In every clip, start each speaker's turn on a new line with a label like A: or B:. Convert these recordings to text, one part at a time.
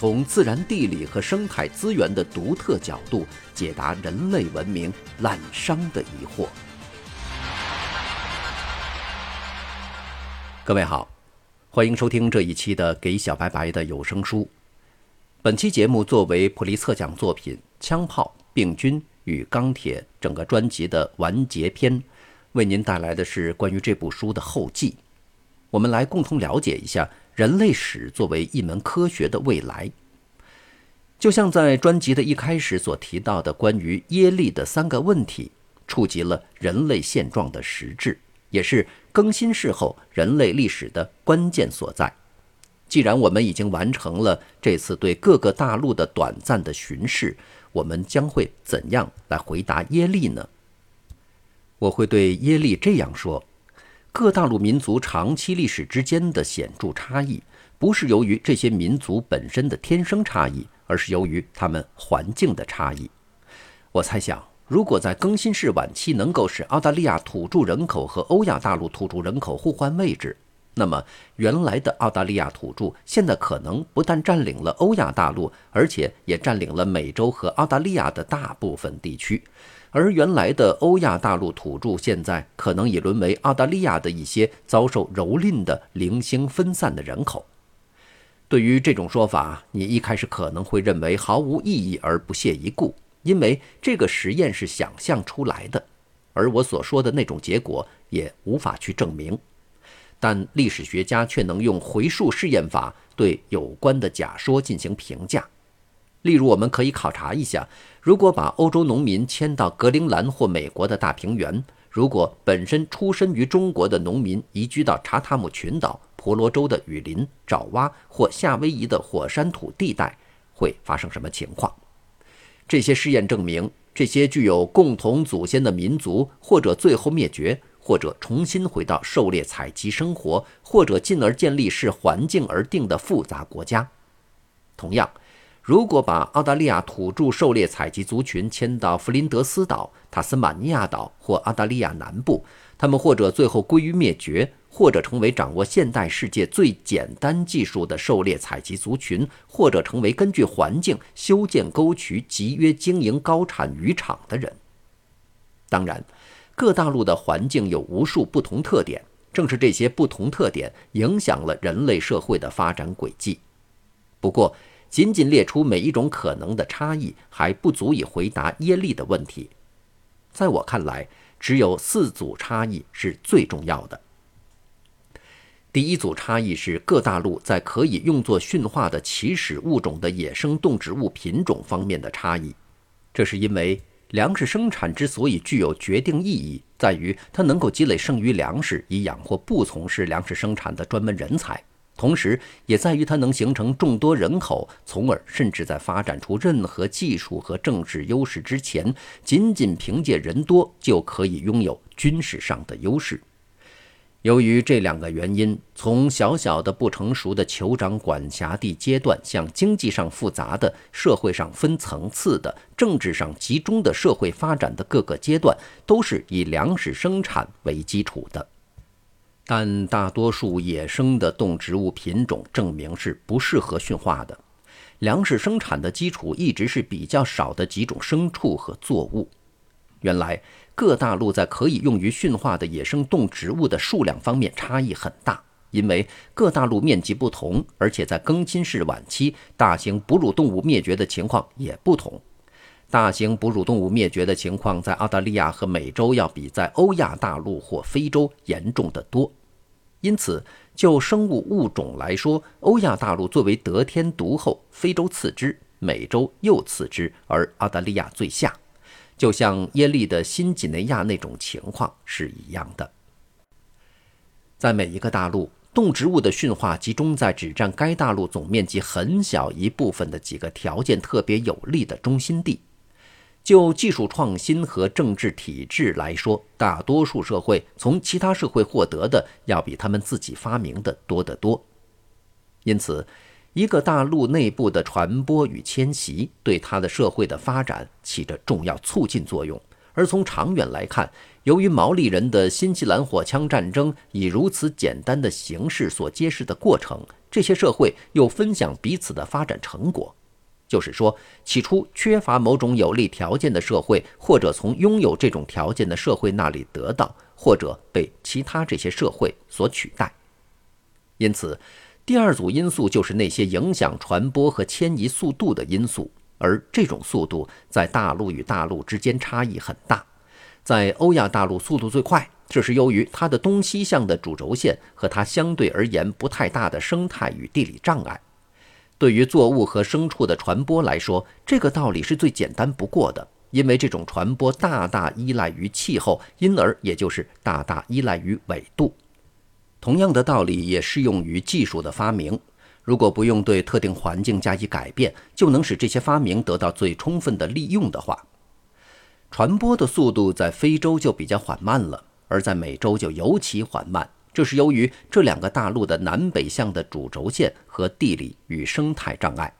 A: 从自然地理和生态资源的独特角度解答人类文明滥觞的疑惑。各位好，欢迎收听这一期的《给小白白的有声书》。本期节目作为普利策奖作品《枪炮、病菌与钢铁》整个专辑的完结篇，为您带来的是关于这部书的后记。我们来共同了解一下。人类史作为一门科学的未来，就像在专辑的一开始所提到的关于耶利的三个问题，触及了人类现状的实质，也是更新世后人类历史的关键所在。既然我们已经完成了这次对各个大陆的短暂的巡视，我们将会怎样来回答耶利呢？我会对耶利这样说。各大陆民族长期历史之间的显著差异，不是由于这些民族本身的天生差异，而是由于他们环境的差异。我猜想，如果在更新世晚期能够使澳大利亚土著人口和欧亚大陆土著人口互换位置，那么原来的澳大利亚土著现在可能不但占领了欧亚大陆，而且也占领了美洲和澳大利亚的大部分地区。而原来的欧亚大陆土著，现在可能已沦为澳大利亚的一些遭受蹂躏的零星分散的人口。对于这种说法，你一开始可能会认为毫无意义而不屑一顾，因为这个实验是想象出来的，而我所说的那种结果也无法去证明。但历史学家却能用回溯试验法对有关的假说进行评价。例如，我们可以考察一下：如果把欧洲农民迁到格陵兰或美国的大平原，如果本身出身于中国的农民移居到查塔姆群岛、婆罗洲的雨林、爪哇或夏威夷的火山土地带，会发生什么情况？这些试验证明，这些具有共同祖先的民族，或者最后灭绝，或者重新回到狩猎采集生活，或者进而建立视环境而定的复杂国家。同样。如果把澳大利亚土著狩猎采集族群迁到弗林德斯岛、塔斯马尼亚岛或澳大利亚南部，他们或者最后归于灭绝，或者成为掌握现代世界最简单技术的狩猎采集族群，或者成为根据环境修建沟渠、集约经营高产渔场的人。当然，各大陆的环境有无数不同特点，正是这些不同特点影响了人类社会的发展轨迹。不过，仅仅列出每一种可能的差异还不足以回答耶利的问题。在我看来，只有四组差异是最重要的。第一组差异是各大陆在可以用作驯化的起始物种的野生动植物品种方面的差异。这是因为粮食生产之所以具有决定意义，在于它能够积累剩余粮食，以养活不从事粮食生产的专门人才。同时，也在于它能形成众多人口，从而甚至在发展出任何技术和政治优势之前，仅仅凭借人多就可以拥有军事上的优势。由于这两个原因，从小小的不成熟的酋长管辖地阶段，向经济上复杂的、社会上分层次的、政治上集中的社会发展的各个阶段，都是以粮食生产为基础的。但大多数野生的动植物品种证明是不适合驯化的。粮食生产的基础一直是比较少的几种牲畜和作物。原来各大陆在可以用于驯化的野生动植物的数量方面差异很大，因为各大陆面积不同，而且在更新世晚期，大型哺乳动物灭绝的情况也不同。大型哺乳动物灭绝的情况在澳大利亚和美洲要比在欧亚大陆或非洲严重的多。因此，就生物物种来说，欧亚大陆作为得天独厚，非洲次之，美洲又次之，而澳大利亚最下，就像耶利的新几内亚那种情况是一样的。在每一个大陆，动植物的驯化集中在只占该大陆总面积很小一部分的几个条件特别有利的中心地。就技术创新和政治体制来说，大多数社会从其他社会获得的要比他们自己发明的多得多。因此，一个大陆内部的传播与迁徙对它的社会的发展起着重要促进作用。而从长远来看，由于毛利人的新西兰火枪战争以如此简单的形式所揭示的过程，这些社会又分享彼此的发展成果。就是说，起初缺乏某种有利条件的社会，或者从拥有这种条件的社会那里得到，或者被其他这些社会所取代。因此，第二组因素就是那些影响传播和迁移速度的因素。而这种速度在大陆与大陆之间差异很大，在欧亚大陆速度最快，这是由于它的东西向的主轴线和它相对而言不太大的生态与地理障碍。对于作物和牲畜的传播来说，这个道理是最简单不过的，因为这种传播大大依赖于气候，因而也就是大大依赖于纬度。同样的道理也适用于技术的发明。如果不用对特定环境加以改变，就能使这些发明得到最充分的利用的话，传播的速度在非洲就比较缓慢了，而在美洲就尤其缓慢。这是由于这两个大陆的南北向的主轴线和地理与生态障碍。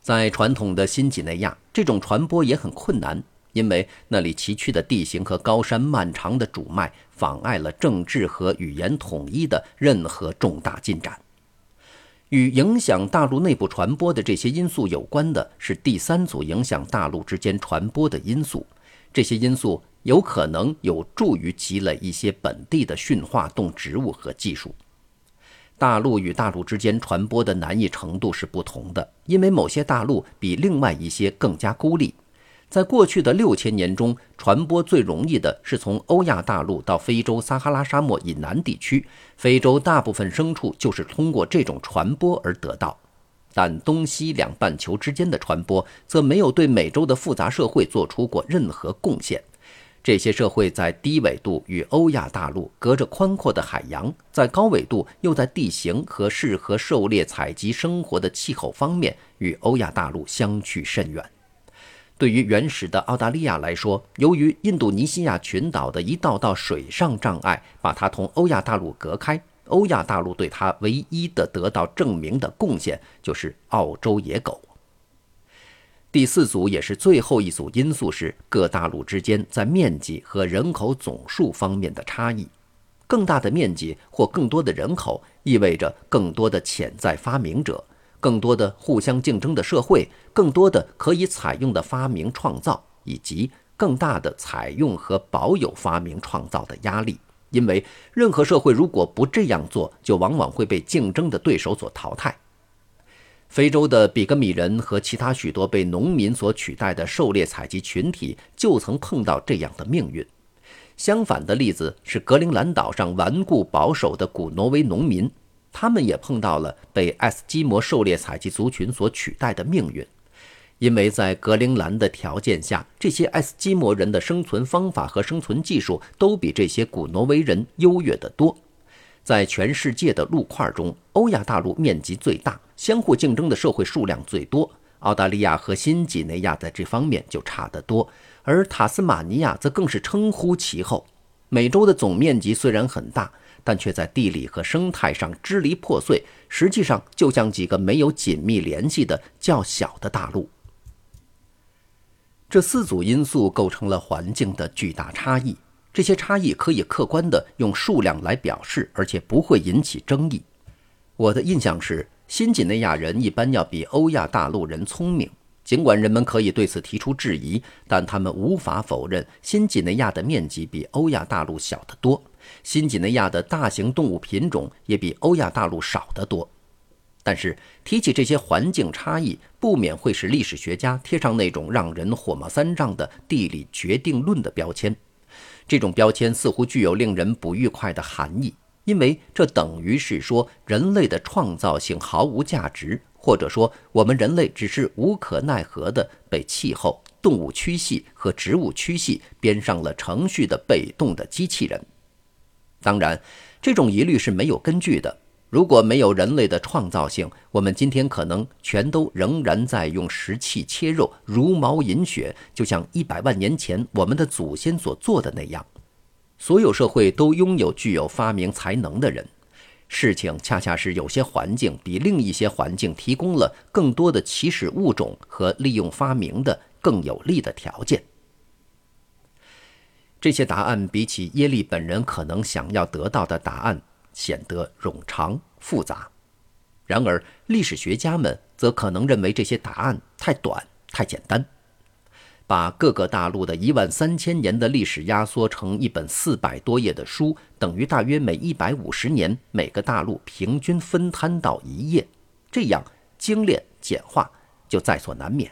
A: 在传统的新几内亚，这种传播也很困难，因为那里崎岖的地形和高山漫长的主脉妨碍了政治和语言统一的任何重大进展。与影响大陆内部传播的这些因素有关的是第三组影响大陆之间传播的因素。这些因素有可能有助于积累一些本地的驯化动植物和技术。大陆与大陆之间传播的难易程度是不同的，因为某些大陆比另外一些更加孤立。在过去的六千年中，传播最容易的是从欧亚大陆到非洲撒哈拉沙漠以南地区。非洲大部分牲畜就是通过这种传播而得到，但东西两半球之间的传播则没有对美洲的复杂社会做出过任何贡献。这些社会在低纬度与欧亚大陆隔着宽阔的海洋，在高纬度又在地形和适合狩猎采集生活的气候方面与欧亚大陆相去甚远。对于原始的澳大利亚来说，由于印度尼西亚群岛的一道道水上障碍把它同欧亚大陆隔开，欧亚大陆对它唯一的得到证明的贡献就是澳洲野狗。第四组也是最后一组因素是各大陆之间在面积和人口总数方面的差异。更大的面积或更多的人口意味着更多的潜在发明者。更多的互相竞争的社会，更多的可以采用的发明创造，以及更大的采用和保有发明创造的压力。因为任何社会如果不这样做，就往往会被竞争的对手所淘汰。非洲的比格米人和其他许多被农民所取代的狩猎采集群体，就曾碰到这样的命运。相反的例子是格陵兰岛上顽固保守的古挪威农民。他们也碰到了被爱斯基摩狩猎采集族群所取代的命运，因为在格陵兰的条件下，这些爱斯基摩人的生存方法和生存技术都比这些古挪威人优越得多。在全世界的陆块中，欧亚大陆面积最大，相互竞争的社会数量最多。澳大利亚和新几内亚在这方面就差得多，而塔斯马尼亚则更是称呼其后。美洲的总面积虽然很大。但却在地理和生态上支离破碎，实际上就像几个没有紧密联系的较小的大陆。这四组因素构成了环境的巨大差异，这些差异可以客观地用数量来表示，而且不会引起争议。我的印象是，新几内亚人一般要比欧亚大陆人聪明。尽管人们可以对此提出质疑，但他们无法否认新几内亚的面积比欧亚大陆小得多。新几内亚的大型动物品种也比欧亚大陆少得多，但是提起这些环境差异，不免会使历史学家贴上那种让人火冒三丈的地理决定论的标签。这种标签似乎具有令人不愉快的含义，因为这等于是说人类的创造性毫无价值，或者说我们人类只是无可奈何的被气候、动物区系和植物区系编上了程序的被动的机器人。当然，这种疑虑是没有根据的。如果没有人类的创造性，我们今天可能全都仍然在用石器切肉、茹毛饮血，就像一百万年前我们的祖先所做的那样。所有社会都拥有具有发明才能的人。事情恰恰是有些环境比另一些环境提供了更多的起始物种和利用发明的更有利的条件。这些答案比起耶利本人可能想要得到的答案显得冗长复杂，然而历史学家们则可能认为这些答案太短太简单。把各个大陆的一万三千年的历史压缩成一本四百多页的书，等于大约每一百五十年每个大陆平均分摊到一页，这样精炼简化就在所难免。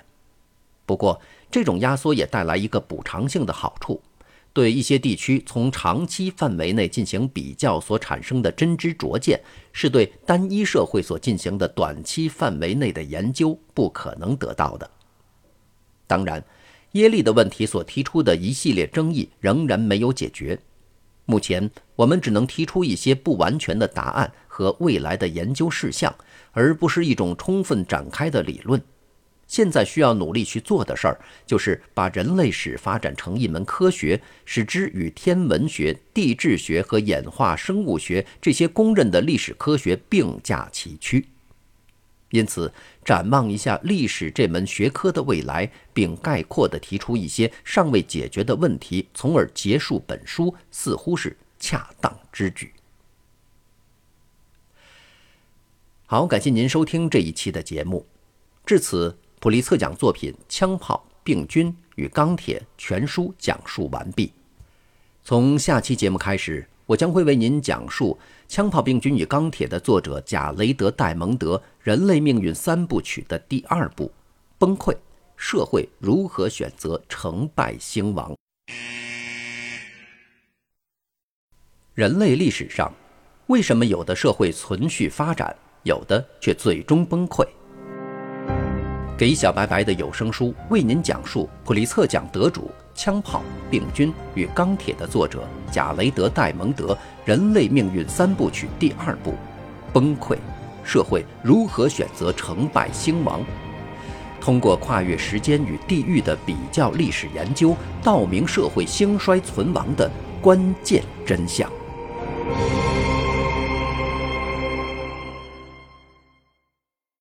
A: 不过，这种压缩也带来一个补偿性的好处：对一些地区从长期范围内进行比较所产生的真知灼见，是对单一社会所进行的短期范围内的研究不可能得到的。当然。耶利的问题所提出的一系列争议仍然没有解决。目前，我们只能提出一些不完全的答案和未来的研究事项，而不是一种充分展开的理论。现在需要努力去做的事儿，就是把人类史发展成一门科学，使之与天文学、地质学和演化生物学这些公认的历史科学并驾齐驱。因此，展望一下历史这门学科的未来，并概括地提出一些尚未解决的问题，从而结束本书，似乎是恰当之举。好，感谢您收听这一期的节目。至此，普利策奖作品《枪炮、病菌与钢铁》全书讲述完毕。从下期节目开始。我将会为您讲述《枪炮、病菌与钢铁》的作者贾雷德·戴蒙德《人类命运三部曲》的第二部《崩溃：社会如何选择成败兴亡》。人类历史上，为什么有的社会存续发展，有的却最终崩溃？给小白白的有声书为您讲述普利策奖得主。《枪炮、病菌与钢铁》的作者贾雷德·戴蒙德《人类命运三部曲》第二部《崩溃：社会如何选择成败兴亡》，通过跨越时间与地域的比较历史研究，道明社会兴衰存亡的关键真相。